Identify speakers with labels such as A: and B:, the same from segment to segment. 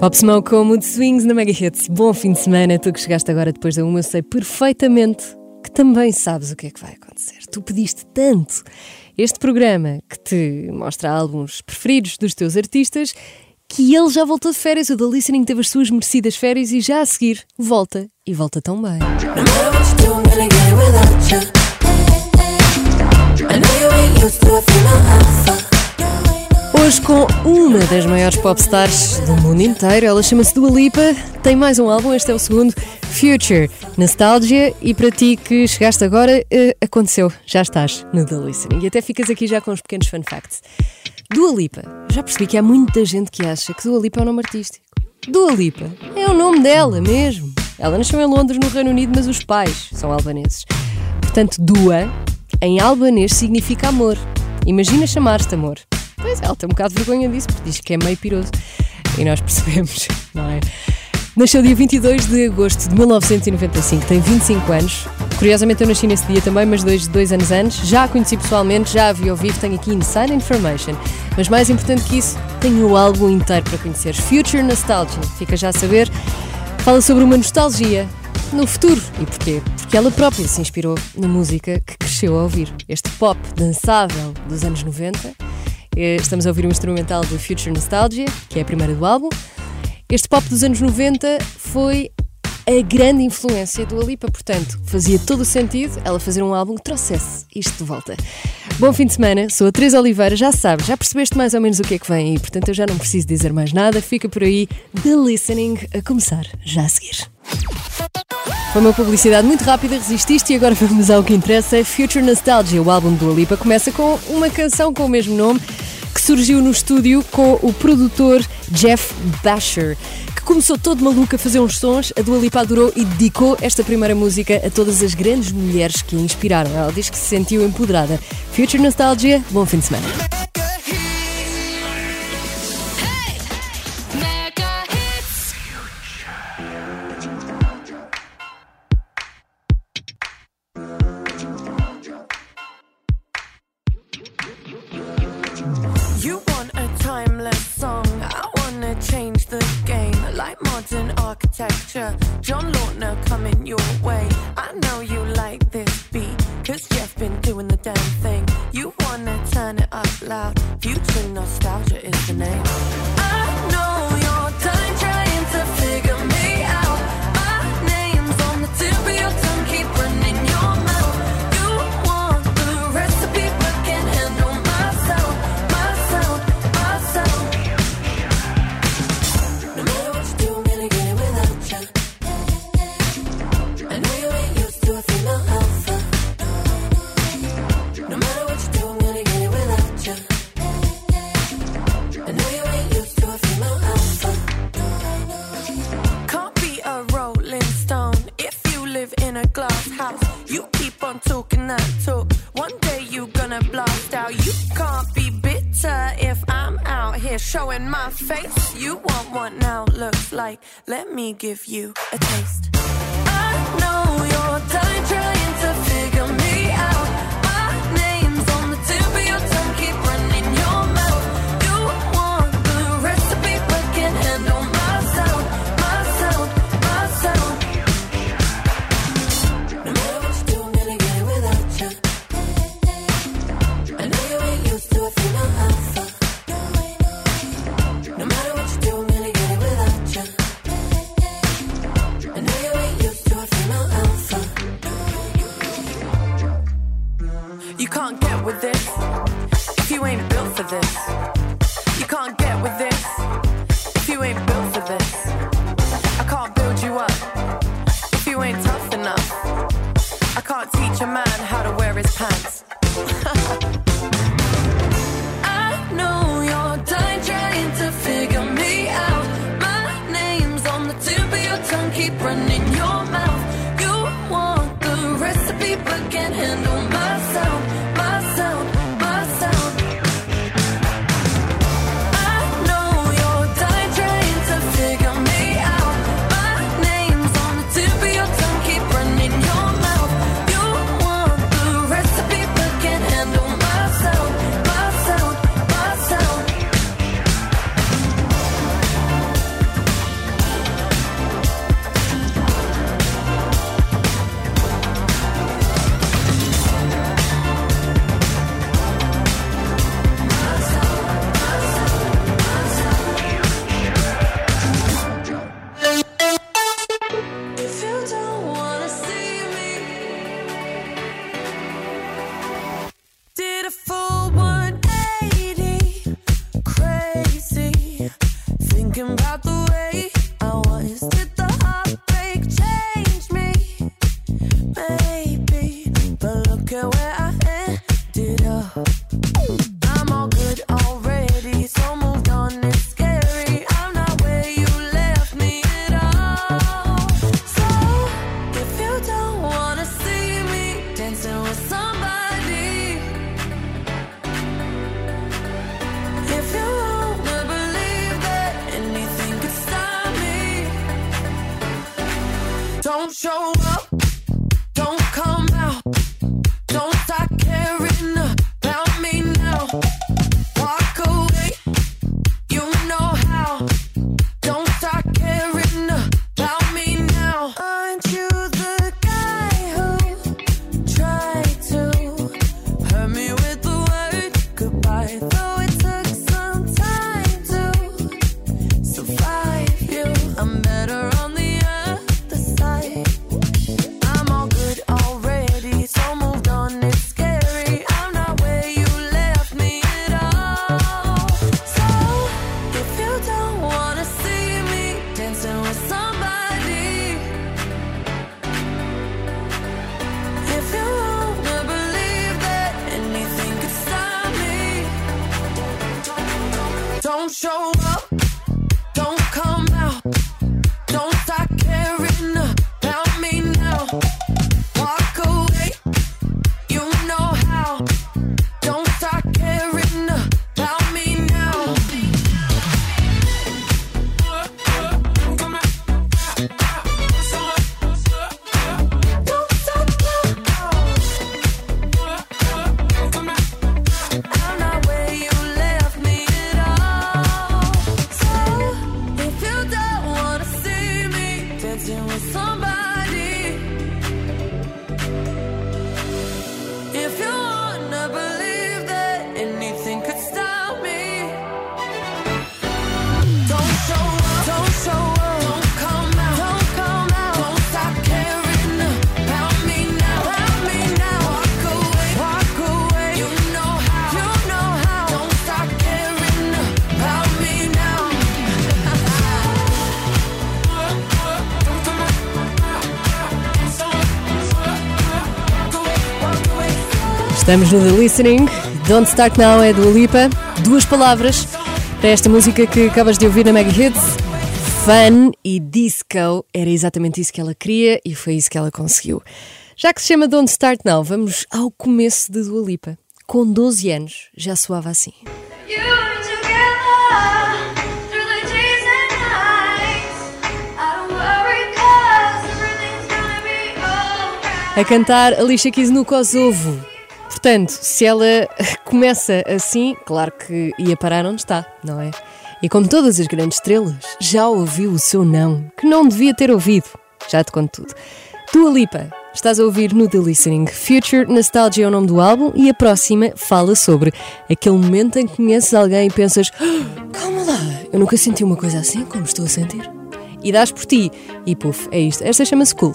A: Pop Smoke com Mood Swings na Mega Hits. Bom fim de semana. Tu que chegaste agora depois da uma, eu sei perfeitamente que também sabes o que é que vai acontecer. Tu pediste tanto este programa que te mostra álbuns preferidos dos teus artistas que ele já voltou de férias. O The Listening teve as suas merecidas férias e já a seguir volta e volta tão bem. Hoje com uma das maiores popstars do mundo inteiro, ela chama-se Dua Lipa, tem mais um álbum, este é o segundo, Future, Nostalgia, e para ti que chegaste agora, uh, aconteceu, já estás no The Listening. E até ficas aqui já com os pequenos fun facts. Dua Lipa, já percebi que há muita gente que acha que Dua Lipa é um nome artístico. Dua Lipa é o nome dela mesmo. Ela nasceu em Londres, no Reino Unido, mas os pais são albaneses. Portanto, Dua, em albanês, significa amor. Imagina chamar-te amor. Pois ela tem um bocado de vergonha disso, porque diz que é meio piroso. E nós percebemos, não é? Nasceu dia 22 de agosto de 1995, tem 25 anos. Curiosamente eu nasci nesse dia também, mas dois, dois anos antes. Já a conheci pessoalmente, já a vi ao vivo, tenho aqui Inside Information. Mas mais importante que isso, tenho o álbum inteiro para conhecer. Future Nostalgia, fica já a saber. Fala sobre uma nostalgia no futuro. E porquê? Porque ela própria se inspirou na música que cresceu a ouvir. Este pop dançável dos anos 90 eh, estamos a ouvir um instrumental do Future Nostalgia, que é a primeira do álbum. Este pop dos anos 90 foi a grande influência do Alipa, portanto, fazia todo o sentido ela fazer um álbum que trouxesse isto de volta. Bom fim de semana, sou a Teresa Oliveira, já sabes, já percebeste mais ou menos o que é que vem aí, portanto eu já não preciso dizer mais nada, fica por aí, The Listening, a começar já a seguir. Foi uma publicidade muito rápida, resististe e agora vamos ao que interessa. Future Nostalgia, o álbum do Alipa, começa com uma canção com o mesmo nome que surgiu no estúdio com o produtor Jeff Basher, que começou todo maluco a fazer uns sons. A Dua Lipa adorou e dedicou esta primeira música a todas as grandes mulheres que a inspiraram. Ela diz que se sentiu empoderada. Future Nostalgia, bom fim de semana.
B: Architecture. John Lautner coming your way. I know you like this beat. Cause Jeff been doing the damn thing. Give you Estamos no The Listening. Don't Start Now é do Lipa. Duas palavras para esta música que acabas de ouvir na Mega Hits. Fun e disco. Era exatamente isso que ela queria e foi isso que ela conseguiu. Já que se chama Don't Start Now, vamos ao começo de Dua Lipa. Com 12 anos, já soava assim. A cantar Alicia Keys no Kosovo. Portanto, se ela começa assim, claro que ia parar onde está, não é? E como todas as grandes estrelas, já ouviu o seu não, que não devia ter ouvido. Já te conto tudo. Tua Lipa, estás a ouvir no The Listening. Future Nostalgia é o nome do álbum e a próxima fala sobre aquele momento em que conheces alguém e pensas: oh, calma lá, eu nunca senti uma coisa assim como estou a sentir. E dás por ti. E puf, é isto. Esta chama-se Cool.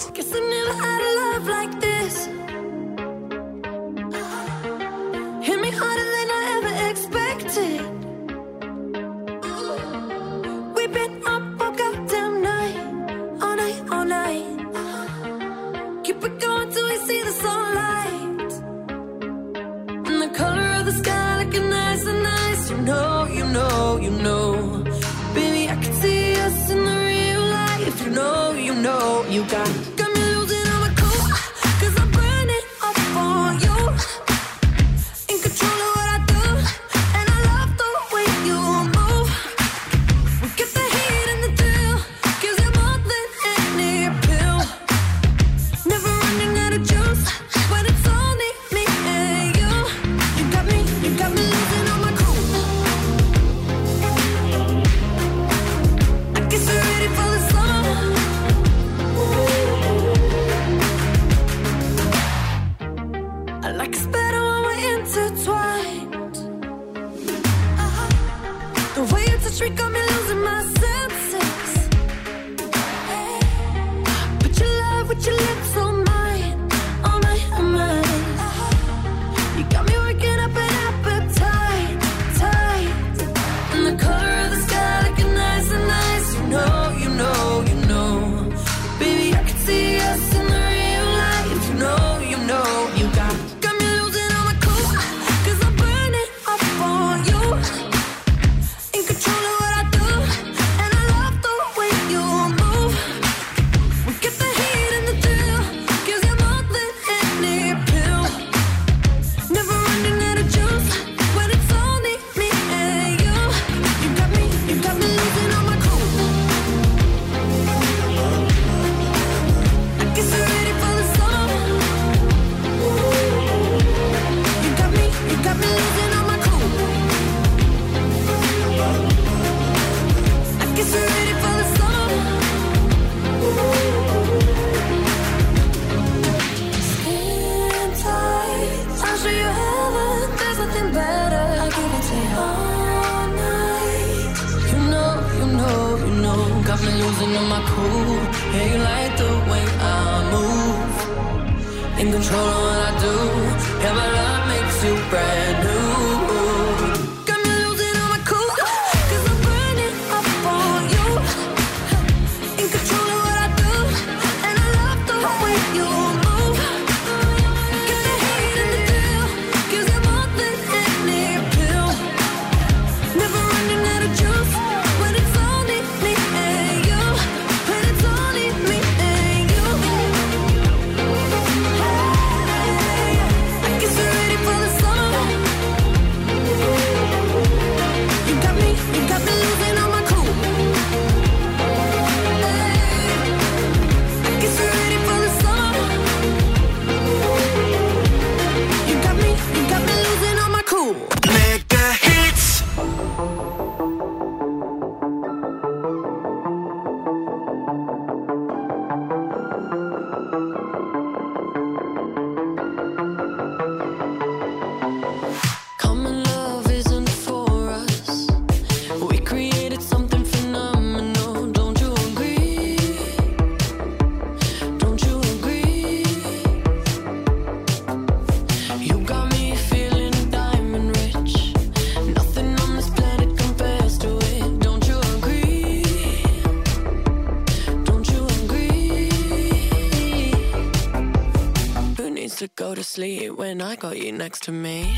B: like all you next to me.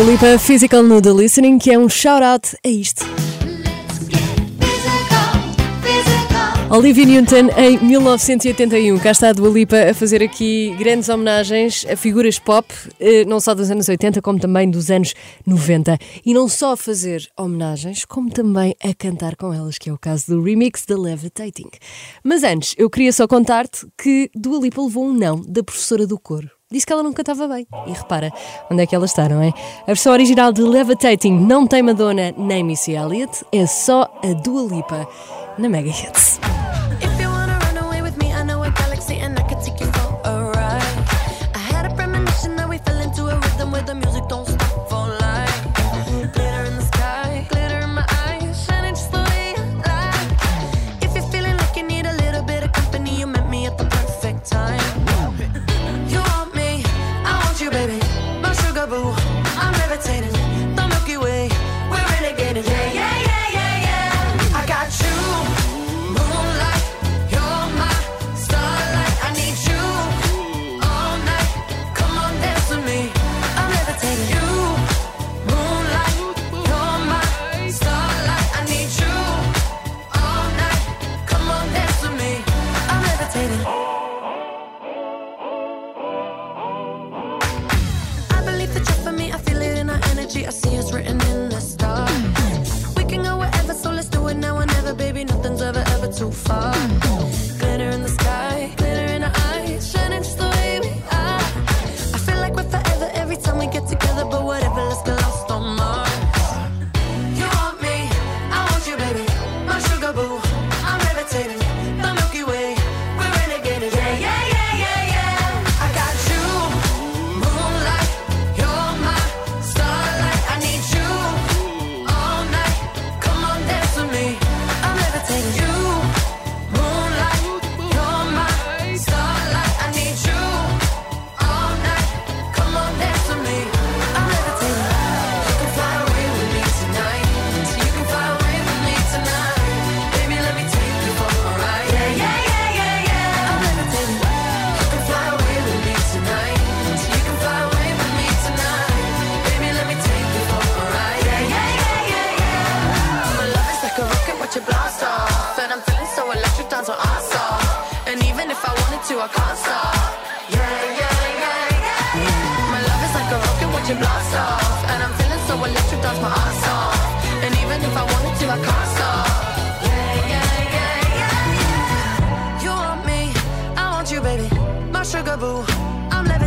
A: Dua Lipa, Physical no The Listening, que é um shout-out a isto. Olivia Newton em 1981. Cá está a Dua Lipa a fazer aqui grandes homenagens a figuras pop, eh, não só dos anos 80, como também dos anos 90. E não só a fazer homenagens, como também a cantar com elas, que é o caso do remix da Levitating. Mas antes, eu queria só contar-te que Dua Lipa levou um não da professora do coro disse que ela nunca estava bem. E repara onde é que ela está, não é? A versão original de Levitating não tem Madonna nem Missy Elliott, é só a Dua Lipa na Mega Hits.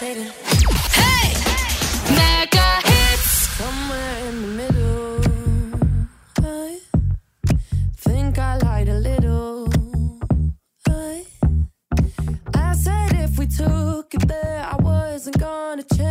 B: levitating. Hey!
C: Mega hits!
B: Somewhere in the middle, I think I lied a little. I, I said if we took it there, I wasn't gonna change.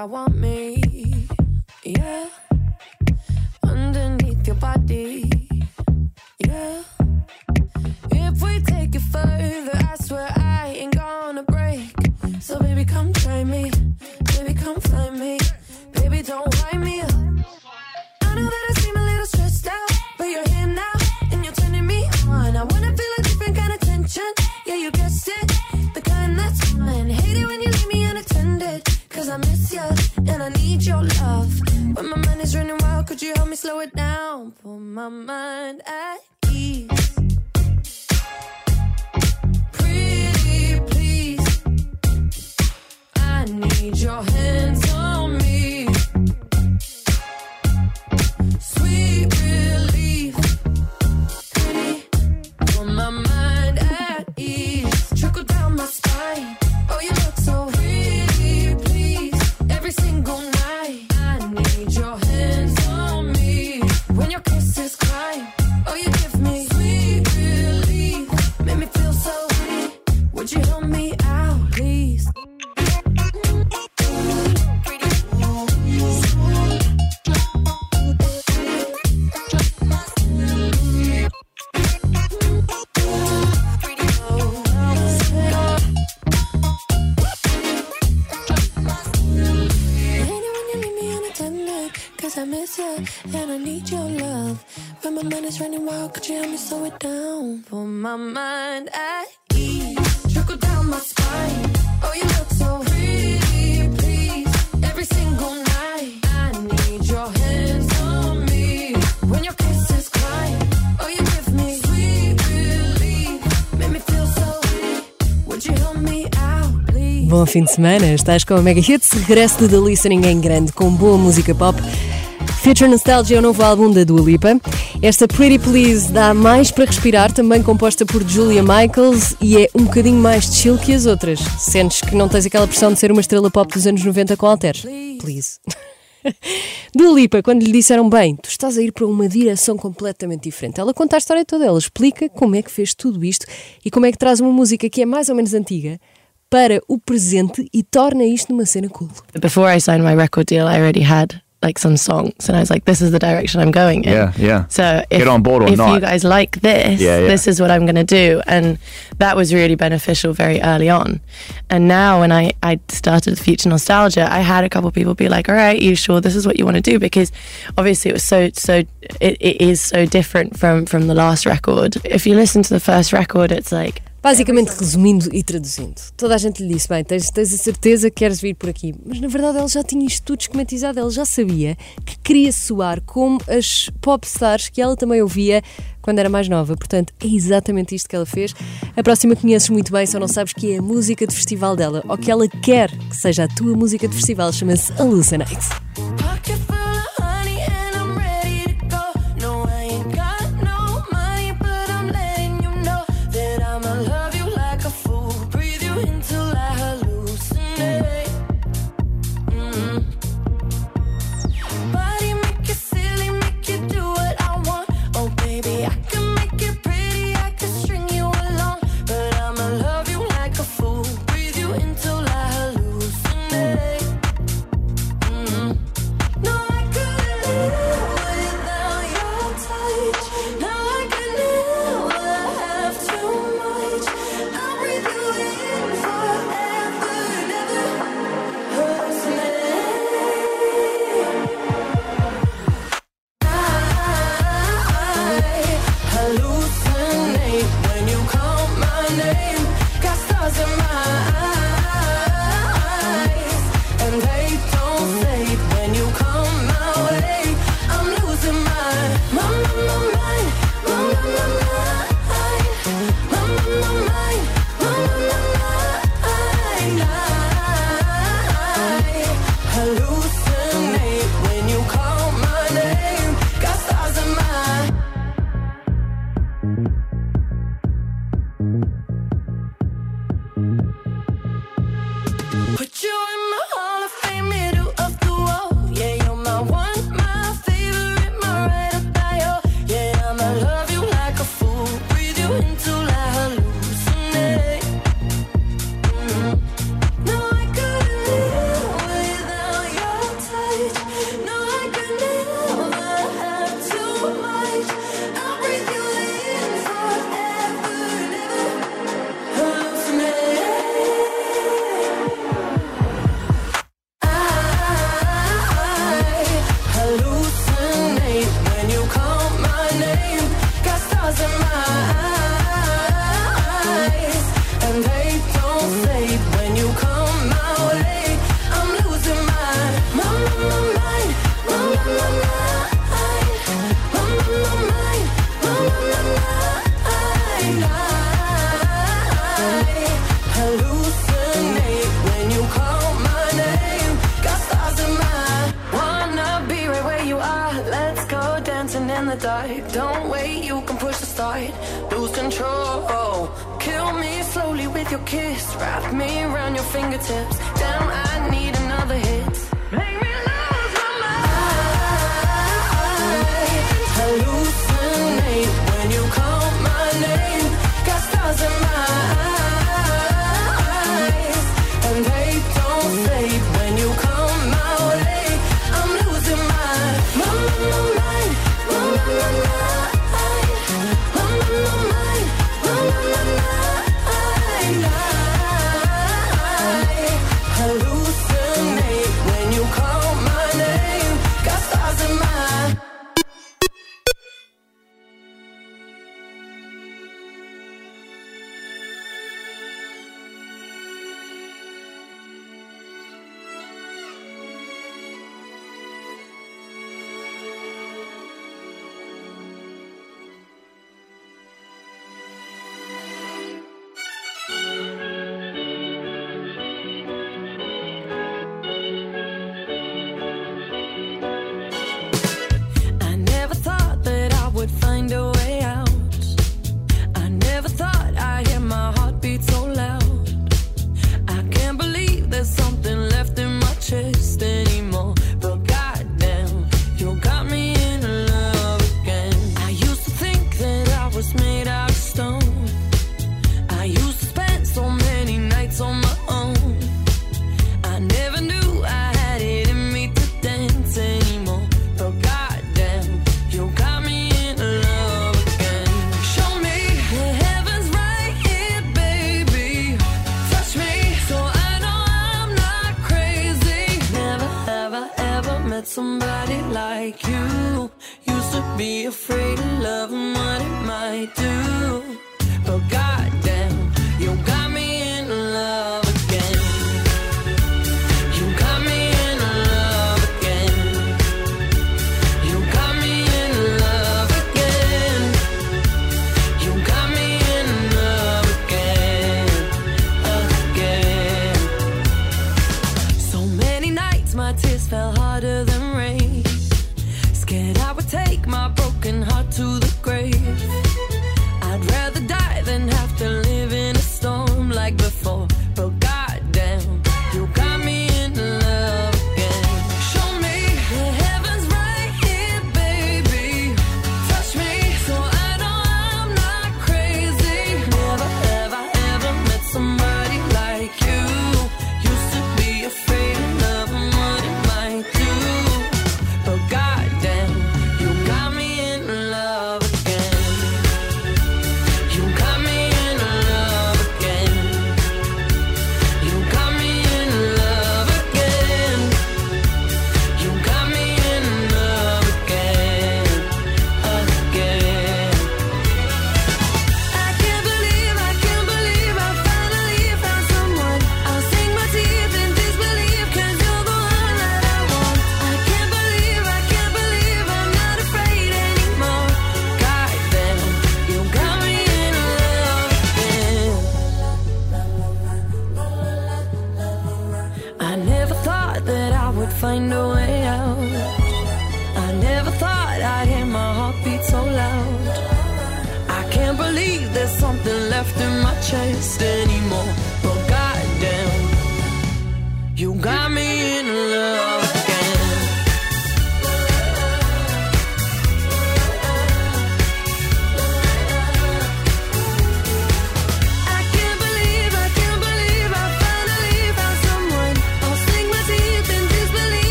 B: I want me. Pretty please, I need your hands.
A: Bom fim de semana, estás com a Mega Hits, regresso de The Listening em grande, com boa música pop. Future Nostalgia é o novo álbum da Dua Lipa. Esta Pretty Please dá mais para respirar, também composta por Julia Michaels e é um bocadinho mais chill que as outras. Sentes que não tens aquela pressão de ser uma estrela pop dos anos 90 com alteres? Please. Dulipa, quando lhe disseram bem, tu estás a ir para uma direção completamente diferente. Ela conta a história toda, ela explica como é que fez tudo isto e como é que traz uma música que é mais ou menos antiga para o presente e torna isto numa cena cool.
C: Before I signed my record deal, I already had like some songs, and I was like, "This is the direction I'm going in."
D: Yeah, yeah.
C: So if,
D: Get on board or
C: if
D: not.
C: you guys like this,
D: Yeah, yeah.
C: this is what I'm going to do, and that was really beneficial very early on. And now, when I I started Future Nostalgia, I had a couple of people be like, "All right, you sure this is what you want to do?" Because obviously it was so so it, it is so different from from the last record. If you listen to the first record, it's like
B: Basicamente, resumindo e traduzindo, toda a gente lhe disse: bem, tens, tens a certeza que queres vir por aqui. Mas na verdade, ela já tinha isto tudo esquematizado, ela já sabia que queria soar como as pop stars que ela também ouvia quando era mais nova. Portanto, é exatamente isto que ela fez. A próxima conheces muito bem, só não sabes que é a música de festival dela, ou que ela quer que seja a tua música de festival, chama-se Hallucinate.
E: Don't wait, you can push the start. Lose control. Kill me slowly with your kiss. Wrap me around your fingertips. Damn, I need another hit.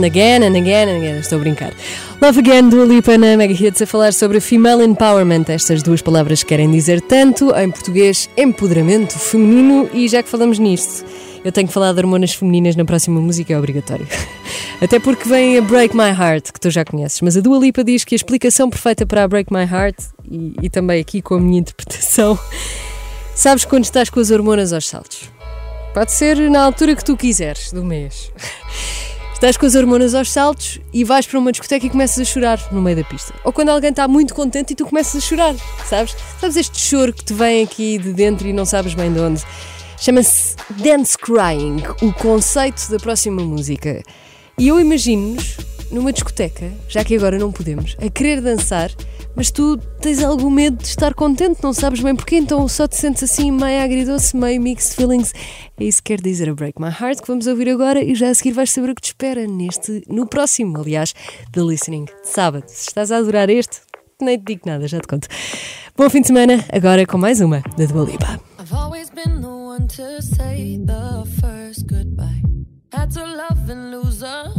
E: And
B: again, and again, and again.
A: Estou a brincar. Love Again do Lipa na Mega Hits a falar sobre Female Empowerment. Estas duas palavras querem dizer tanto, em português, empoderamento feminino. E já que falamos nisto, eu tenho que falar de hormonas femininas na próxima música, é obrigatório. Até porque vem a Break My Heart, que tu já conheces. Mas a Dua Lipa diz que a explicação perfeita para a Break My Heart, e, e também aqui com a minha interpretação, sabes quando estás com as hormonas aos saltos. Pode ser na altura que tu quiseres do mês. Estás com as hormonas aos saltos e vais para uma discoteca e começas a chorar no meio da pista. Ou quando alguém está muito contente e tu começas a chorar, sabes? Sabes este choro que te vem aqui de dentro e não sabes bem de onde? Chama-se Dance Crying, o conceito da próxima música. E eu imagino-nos numa discoteca, já que agora não podemos, a querer dançar, mas tu tens algum medo de estar contente, não sabes bem porquê, então só te sentes assim meio agridoce, meio mixed feelings. É isso que quer dizer a Break My Heart, que vamos ouvir agora e já a seguir vais saber o que te espera neste, no próximo, aliás, The Listening, sábado. Se estás a adorar este, nem te digo nada, já te conto. Bom fim de semana, agora com mais uma da Dua Lipa.
B: I've always been the one to say the first goodbye. Had to love and lose a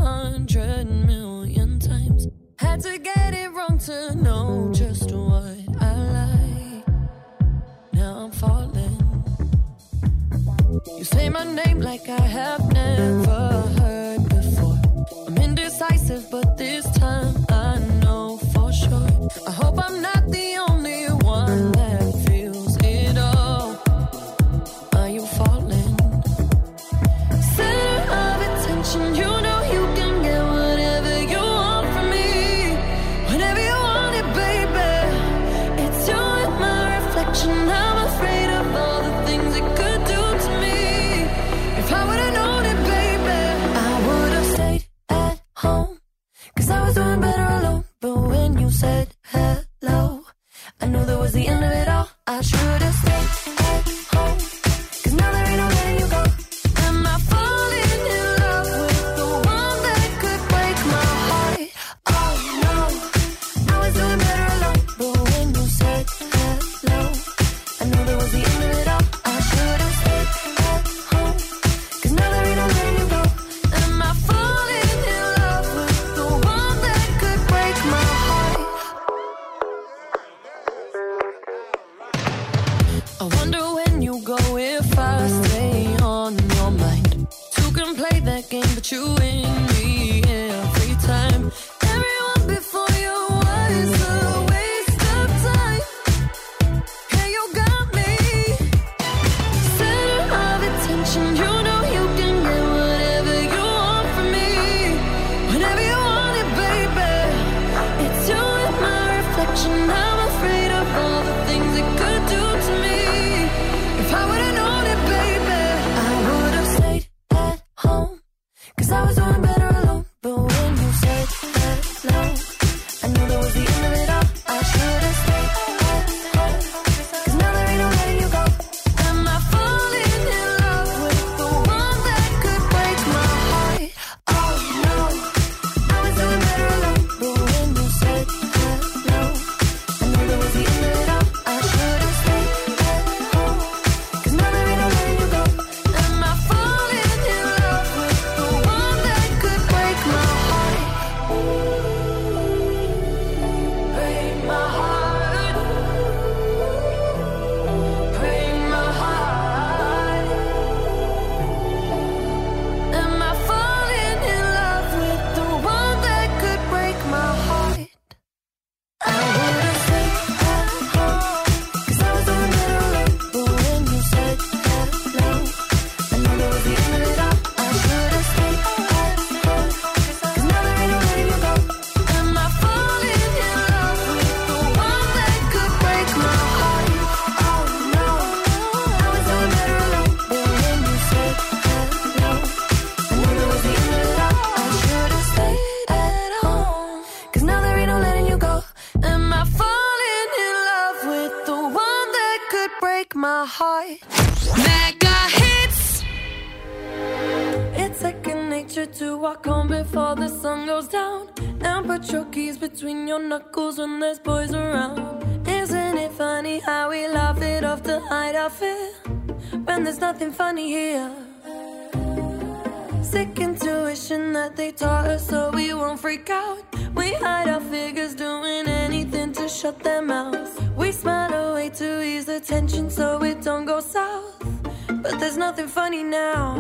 B: information that they taught us so we won't freak out. We hide our figures doing anything to shut their mouths. We smile away to ease the tension so it don't go south. But there's nothing funny now.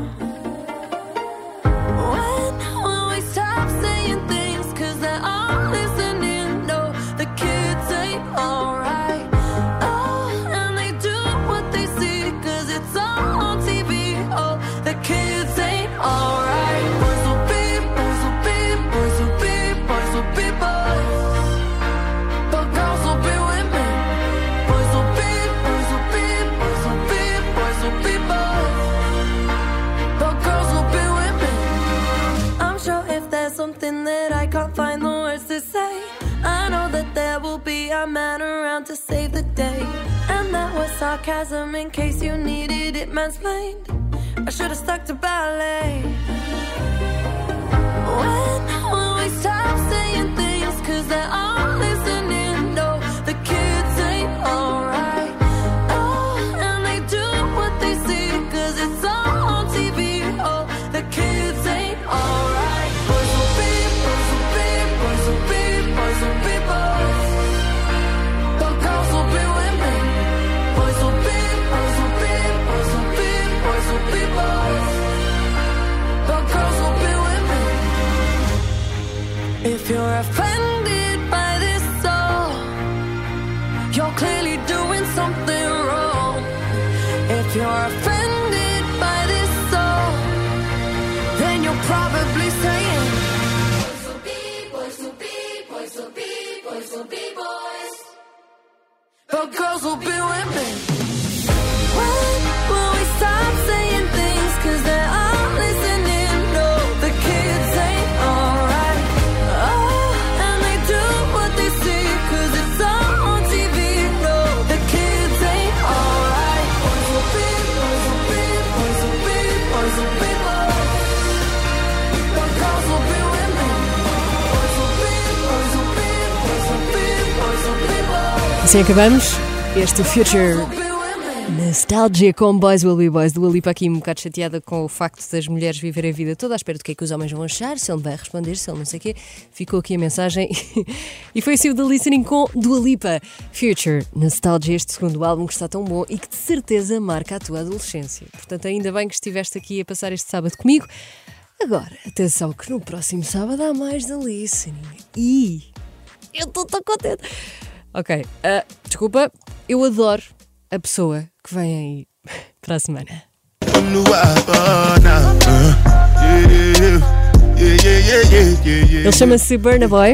B: When will we stop saying things? Cause they're all listening. No, the kids ain't alright. our man around to save the day. And that was sarcasm in case you needed it mansplained. I should have stuck to ballet. When will we stop saying things? Cause they're all listening. Your girls will be with me.
A: assim acabamos este Future Nostalgia com Boys Will Be Boys do Alipa aqui um bocado chateada com o facto das mulheres viverem a vida toda à espera do que é que os homens vão achar, se ele vai responder, se ele não sei o quê. Ficou aqui a mensagem e foi assim o The Listening com Dua Lipa. Future Nostalgia, este segundo álbum que está tão bom e que de certeza marca a tua adolescência. Portanto, ainda bem que estiveste aqui a passar este sábado comigo. Agora, atenção que no próximo sábado há mais The Listening e eu estou tão contente. Ok, uh, desculpa, eu adoro a pessoa que vem aí para a semana. Ele chama-se Burna Boy.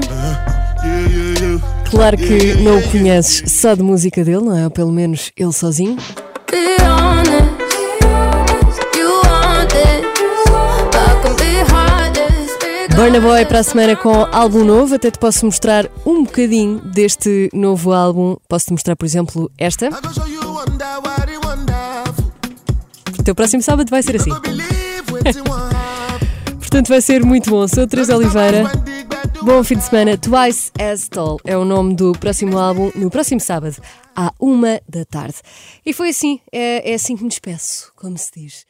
A: Claro que não o conheces só de música dele, não é? Ou pelo menos ele sozinho. Burna Boy para a semana com álbum novo. Até te posso mostrar um bocadinho deste novo álbum. Posso-te mostrar, por exemplo, esta. O teu próximo sábado vai ser assim. Portanto, vai ser muito bom. Sou Teresa Oliveira. Bom fim de semana. Twice as Tall é o nome do próximo álbum, no próximo sábado, à uma da tarde. E foi assim, é, é assim que me despeço, como se diz.